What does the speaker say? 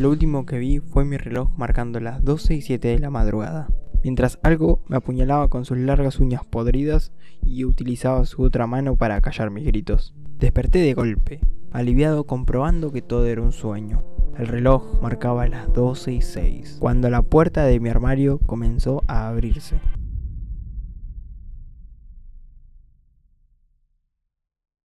Lo último que vi fue mi reloj marcando las 12 y 7 de la madrugada, mientras algo me apuñalaba con sus largas uñas podridas y utilizaba su otra mano para callar mis gritos. Desperté de golpe, aliviado comprobando que todo era un sueño. El reloj marcaba las 12 y 6, cuando la puerta de mi armario comenzó a abrirse.